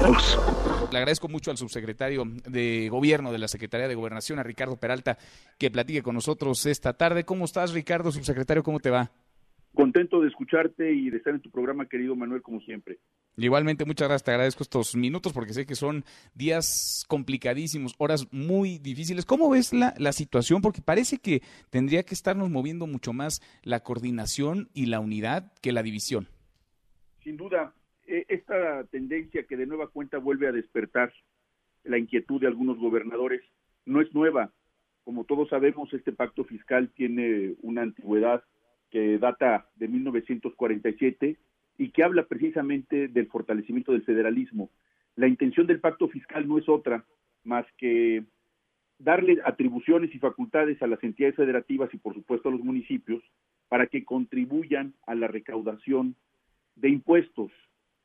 Le agradezco mucho al subsecretario de Gobierno de la Secretaría de Gobernación, a Ricardo Peralta, que platique con nosotros esta tarde. ¿Cómo estás, Ricardo, subsecretario? ¿Cómo te va? Contento de escucharte y de estar en tu programa, querido Manuel, como siempre. Igualmente, muchas gracias. Te agradezco estos minutos porque sé que son días complicadísimos, horas muy difíciles. ¿Cómo ves la, la situación? Porque parece que tendría que estarnos moviendo mucho más la coordinación y la unidad que la división. Sin duda, esta tendencia que de nueva cuenta vuelve a despertar la inquietud de algunos gobernadores no es nueva. Como todos sabemos, este pacto fiscal tiene una antigüedad que data de 1947 y que habla precisamente del fortalecimiento del federalismo. La intención del pacto fiscal no es otra más que darle atribuciones y facultades a las entidades federativas y por supuesto a los municipios para que contribuyan a la recaudación de impuestos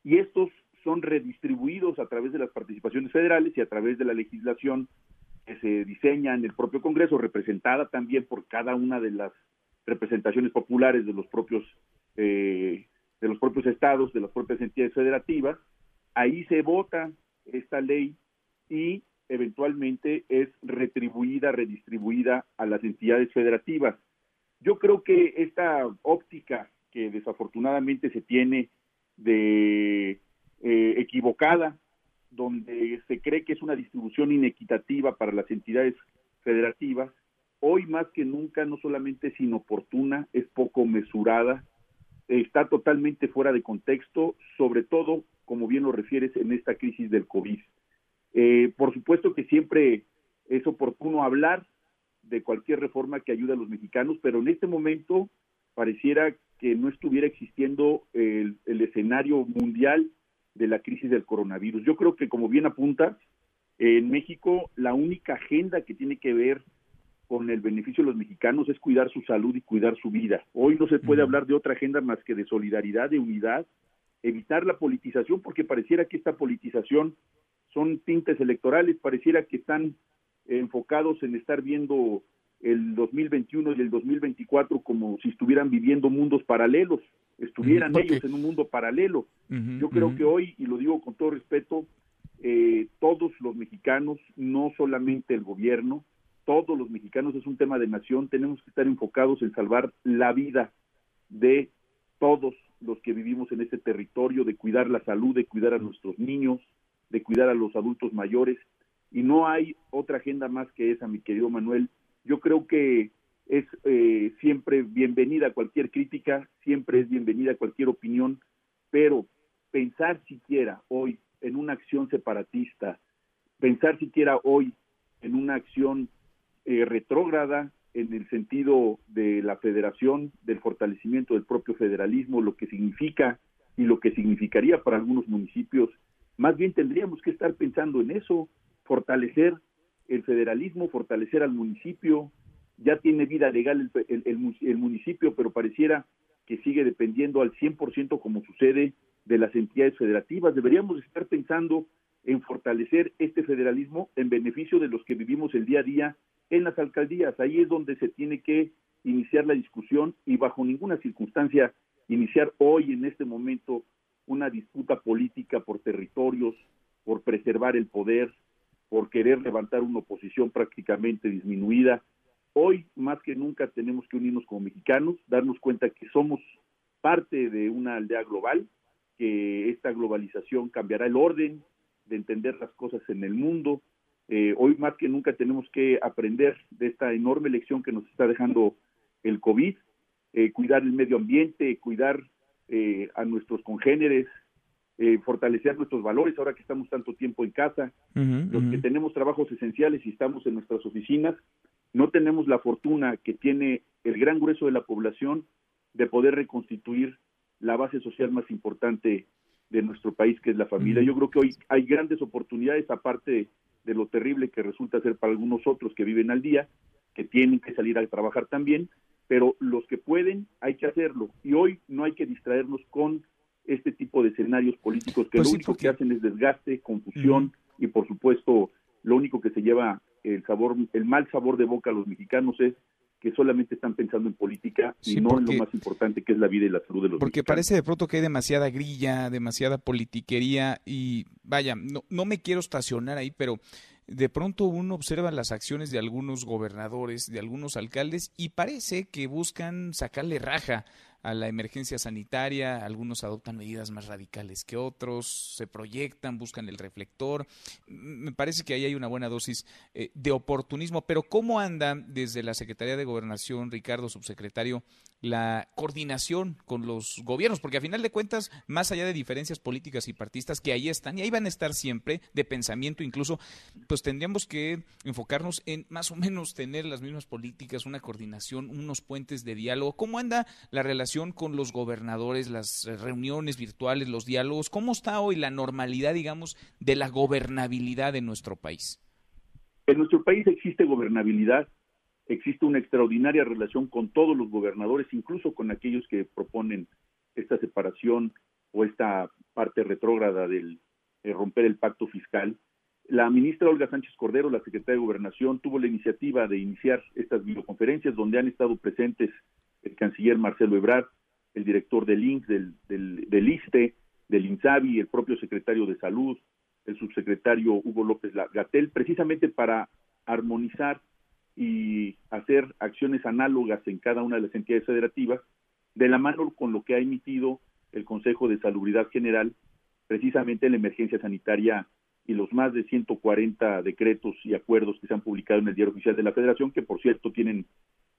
y estos son redistribuidos a través de las participaciones federales y a través de la legislación que se diseña en el propio Congreso, representada también por cada una de las representaciones populares de los propios eh, de los propios estados, de las propias entidades federativas, ahí se vota esta ley y eventualmente es retribuida, redistribuida a las entidades federativas. Yo creo que esta óptica que desafortunadamente se tiene de eh, equivocada, donde se cree que es una distribución inequitativa para las entidades federativas, hoy más que nunca no solamente es inoportuna, es poco mesurada, está totalmente fuera de contexto, sobre todo, como bien lo refieres, en esta crisis del COVID. Eh, por supuesto que siempre es oportuno hablar de cualquier reforma que ayude a los mexicanos, pero en este momento pareciera que no estuviera existiendo el, el escenario mundial de la crisis del coronavirus. Yo creo que, como bien apuntas, en México la única agenda que tiene que ver con el beneficio de los mexicanos es cuidar su salud y cuidar su vida. Hoy no se puede hablar de otra agenda más que de solidaridad, de unidad, evitar la politización, porque pareciera que esta politización son tintes electorales, pareciera que están enfocados en estar viendo el 2021 y el 2024 como si estuvieran viviendo mundos paralelos, estuvieran ellos en un mundo paralelo. Yo creo que hoy, y lo digo con todo respeto, eh, todos los mexicanos, no solamente el gobierno, todos los mexicanos es un tema de nación, tenemos que estar enfocados en salvar la vida de todos los que vivimos en este territorio, de cuidar la salud, de cuidar a nuestros niños, de cuidar a los adultos mayores. Y no hay otra agenda más que esa, mi querido Manuel. Yo creo que es eh, siempre bienvenida cualquier crítica, siempre es bienvenida cualquier opinión, pero pensar siquiera hoy en una acción separatista, pensar siquiera hoy en una acción eh, retrógrada en el sentido de la federación, del fortalecimiento del propio federalismo, lo que significa y lo que significaría para algunos municipios. Más bien tendríamos que estar pensando en eso, fortalecer el federalismo, fortalecer al municipio. Ya tiene vida legal el, el municipio, pero pareciera que sigue dependiendo al 100% como sucede de las entidades federativas. Deberíamos estar pensando en fortalecer este federalismo en beneficio de los que vivimos el día a día en las alcaldías. Ahí es donde se tiene que iniciar la discusión y bajo ninguna circunstancia iniciar hoy, en este momento, una disputa política por territorios, por preservar el poder, por querer levantar una oposición prácticamente disminuida. Hoy, más que nunca, tenemos que unirnos como mexicanos, darnos cuenta que somos parte de una aldea global, que esta globalización cambiará el orden de entender las cosas en el mundo, eh, hoy más que nunca tenemos que aprender de esta enorme lección que nos está dejando el COVID, eh, cuidar el medio ambiente, cuidar eh, a nuestros congéneres, fortalecer nuestros valores ahora que estamos tanto tiempo en casa, los que tenemos trabajos esenciales y estamos en nuestras oficinas, no tenemos la fortuna que tiene el gran grueso de la población de poder reconstituir la base social más importante de nuestro país, que es la familia. Yo creo que hoy hay grandes oportunidades, aparte de de lo terrible que resulta ser para algunos otros que viven al día, que tienen que salir a trabajar también, pero los que pueden hay que hacerlo. Y hoy no hay que distraernos con este tipo de escenarios políticos que pues lo único que hacen es desgaste, confusión y por supuesto lo único que se lleva el sabor, el mal sabor de boca a los mexicanos es que solamente están pensando en política y no en lo más importante que es la vida y la salud de los Porque parece de pronto que hay demasiada grilla, demasiada politiquería y vaya, no, no me quiero estacionar ahí, pero de pronto uno observa las acciones de algunos gobernadores, de algunos alcaldes y parece que buscan sacarle raja a la emergencia sanitaria, algunos adoptan medidas más radicales que otros, se proyectan, buscan el reflector. Me parece que ahí hay una buena dosis eh, de oportunismo, pero ¿cómo anda desde la Secretaría de Gobernación, Ricardo, subsecretario, la coordinación con los gobiernos? Porque a final de cuentas, más allá de diferencias políticas y partistas que ahí están, y ahí van a estar siempre, de pensamiento incluso, pues tendríamos que enfocarnos en más o menos tener las mismas políticas, una coordinación, unos puentes de diálogo. ¿Cómo anda la relación? Con los gobernadores, las reuniones virtuales, los diálogos? ¿Cómo está hoy la normalidad, digamos, de la gobernabilidad en nuestro país? En nuestro país existe gobernabilidad, existe una extraordinaria relación con todos los gobernadores, incluso con aquellos que proponen esta separación o esta parte retrógrada del romper el pacto fiscal. La ministra Olga Sánchez Cordero, la secretaria de Gobernación, tuvo la iniciativa de iniciar estas videoconferencias donde han estado presentes el canciller Marcelo Ebrard, el director del INSS, del, del, del ISTE, del INSABI, el propio secretario de Salud, el subsecretario Hugo López Gatel, precisamente para armonizar y hacer acciones análogas en cada una de las entidades federativas, de la mano con lo que ha emitido el Consejo de Salubridad General, precisamente en la emergencia sanitaria y los más de 140 decretos y acuerdos que se han publicado en el Diario Oficial de la Federación, que por cierto tienen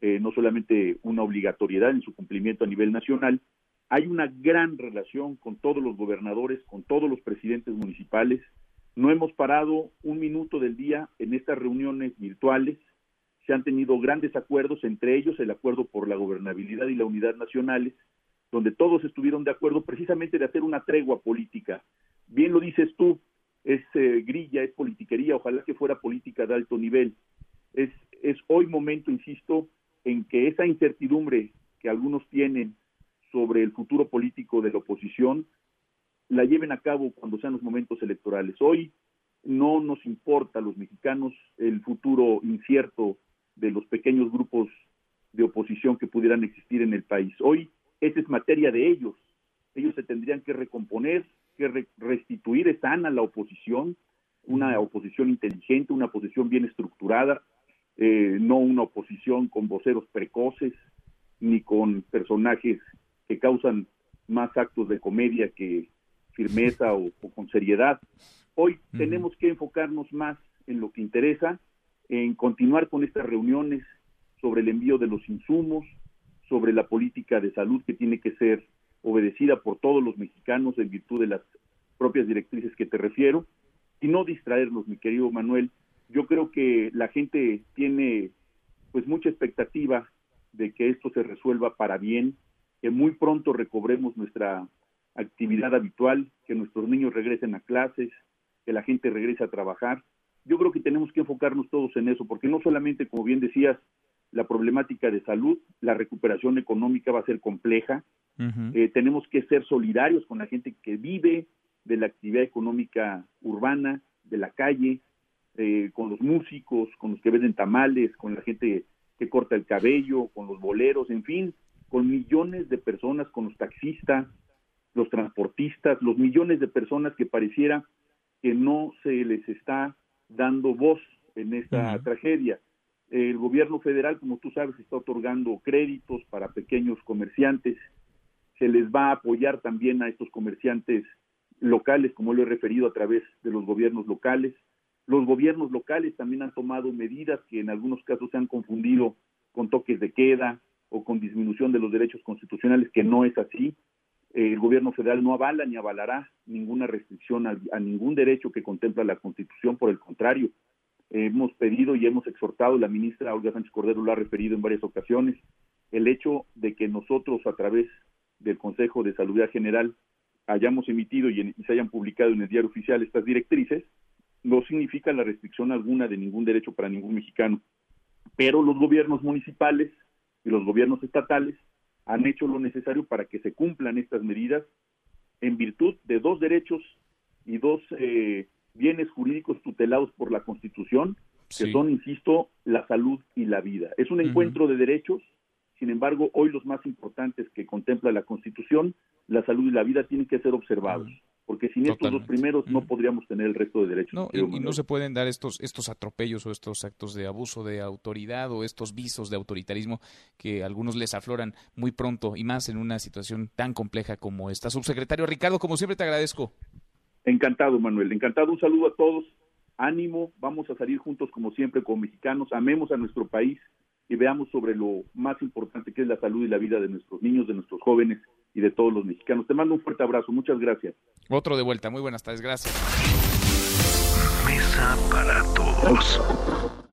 eh, no solamente una obligatoriedad en su cumplimiento a nivel nacional, hay una gran relación con todos los gobernadores, con todos los presidentes municipales. No hemos parado un minuto del día en estas reuniones virtuales. Se han tenido grandes acuerdos, entre ellos el acuerdo por la gobernabilidad y la unidad nacionales, donde todos estuvieron de acuerdo precisamente de hacer una tregua política. Bien lo dices tú, es eh, grilla, es politiquería, ojalá que fuera política de alto nivel. Es, es hoy momento, insisto, en que esa incertidumbre que algunos tienen sobre el futuro político de la oposición la lleven a cabo cuando sean los momentos electorales. Hoy no nos importa a los mexicanos el futuro incierto de los pequeños grupos de oposición que pudieran existir en el país. Hoy esa es materia de ellos. Ellos se tendrían que recomponer, que restituir sana la oposición, una oposición inteligente, una oposición bien estructurada, eh, no una oposición con voceros precoces ni con personajes que causan más actos de comedia que firmeza o, con seriedad. Hoy tenemos que enfocarnos más en lo que interesa, en continuar con estas reuniones sobre el envío de los insumos, sobre la política de salud que tiene que ser obedecida por todos los mexicanos en virtud de las propias directrices que te refiero, y no distraernos, mi querido Manuel, yo creo que la gente tiene pues mucha expectativa de que esto se resuelva para bien, que muy pronto recobremos nuestra actividad habitual, que nuestros niños regresen a clases, que la gente regrese a trabajar. Yo creo que tenemos que enfocarnos todos en eso, porque no solamente, como bien decías, la problemática de salud, la recuperación económica va a ser compleja. Eh, tenemos que ser solidarios con la gente que vive de la actividad económica urbana, de la calle, eh, con los músicos, con los que venden tamales, con la gente que corta el cabello, con los boleros, en fin, con millones de personas, con los taxistas, los transportistas, los millones de personas que pareciera que no se les está dando voz en esta tragedia. El gobierno federal, como tú sabes, está otorgando créditos para pequeños comerciantes. Se les va a apoyar también a estos comerciantes locales, como lo he referido, a través de los gobiernos locales. Los gobiernos locales también han tomado medidas que en algunos casos se han confundido con toques de queda o con disminución de los derechos constitucionales, que no es así. El gobierno federal no avala ni avalará ninguna restricción a, ningún derecho que contempla la Constitución, por el contrario, hemos pedido y hemos exhortado, la ministra Olga Sánchez Cordero lo ha referido en varias ocasiones, el hecho de que nosotros a través del Consejo de Salud General hayamos emitido y, y se hayan publicado en el diario oficial estas directrices, no significa la restricción alguna de ningún derecho para ningún mexicano. Pero los gobiernos municipales y los gobiernos estatales han hecho lo necesario para que se cumplan estas medidas en virtud de dos derechos y dos eh, bienes jurídicos tutelados por la Constitución, que son, insisto, la salud y la vida. Es un encuentro de derechos, sin embargo, hoy los más importantes que contempla la Constitución, la salud y la vida, tienen que ser observados porque sin estos dos primeros no podríamos tener el resto de derechos. No, y, no se pueden dar estos, estos atropellos o estos actos de abuso de autoridad o estos visos de autoritarismo que a algunos les afloran muy pronto y más en una situación tan compleja como esta. Subsecretario Ricardo, como siempre te agradezco. Encantado, Manuel. Encantado. Un saludo a todos. Ánimo. Vamos a salir juntos como siempre como mexicanos. Amemos a nuestro país y veamos sobre lo más importante que es la salud y la vida de nuestros niños, de nuestros jóvenes y de todos los mexicanos. Te mando un fuerte abrazo, muchas gracias. Otro de vuelta, muy buenas tardes, gracias. Mesa para todos.